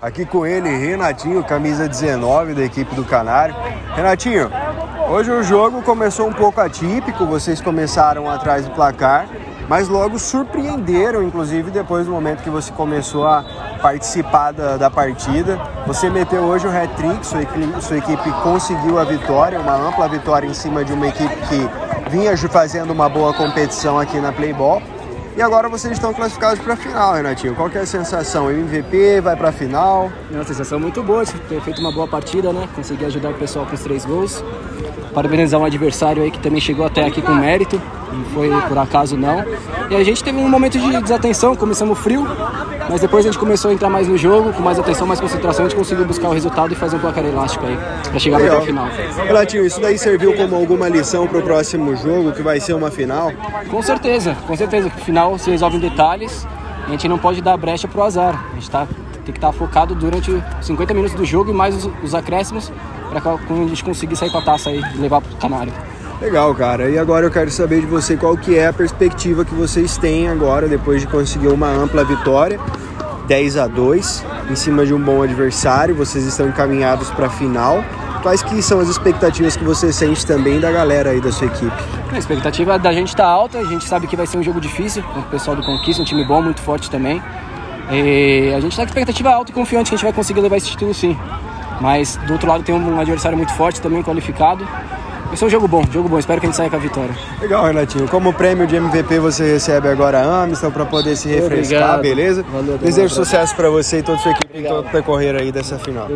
aqui com ele, Renatinho, camisa 19 da equipe do Canário. Renatinho, hoje o jogo começou um pouco atípico, vocês começaram atrás do placar, mas logo surpreenderam, inclusive depois do momento que você começou a participar da, da partida. Você meteu hoje o hat-trick, sua, sua equipe conseguiu a vitória, uma ampla vitória em cima de uma equipe que vinha fazendo uma boa competição aqui na Playball. E agora vocês estão classificados para a final, Renatinho. Qual é a sensação? MVP vai para a final? É uma sensação muito boa de ter feito uma boa partida, né? Conseguir ajudar o pessoal com os três gols. Parabenizar um adversário aí que também chegou até aqui com mérito, não foi por acaso não. E a gente teve um momento de desatenção, começamos frio, mas depois a gente começou a entrar mais no jogo, com mais atenção, mais concentração, a gente conseguiu buscar o resultado e fazer um placar elástico aí, pra chegar até o final. Renatinho, isso daí serviu como alguma lição para o próximo jogo, que vai ser uma final? Com certeza, com certeza. Final se resolve em detalhes. A gente não pode dar brecha pro azar. A gente tá, tem que estar focado durante os 50 minutos do jogo e mais os, os acréscimos para a gente conseguir sair com a taça aí e levar pro Canário. Legal, cara. E agora eu quero saber de você qual que é a perspectiva que vocês têm agora, depois de conseguir uma ampla vitória, 10 a 2 em cima de um bom adversário. Vocês estão encaminhados para a final. Quais que são as expectativas que você sente também da galera aí da sua equipe? A expectativa da gente tá alta, a gente sabe que vai ser um jogo difícil com o pessoal do Conquista, um time bom, muito forte também. E a gente tá com expectativa alta e confiante que a gente vai conseguir levar esse título sim. Mas do outro lado tem um adversário muito forte também, qualificado. Vai ser um jogo bom, jogo bom. Espero que a gente saia com a vitória. Legal, Renatinho. Como prêmio de MVP você recebe agora a Amiston para poder se refrescar, Obrigado. beleza? Valeu, Desejo sucesso para você e toda a sua equipe em Obrigado. todo o percorrer aí dessa final.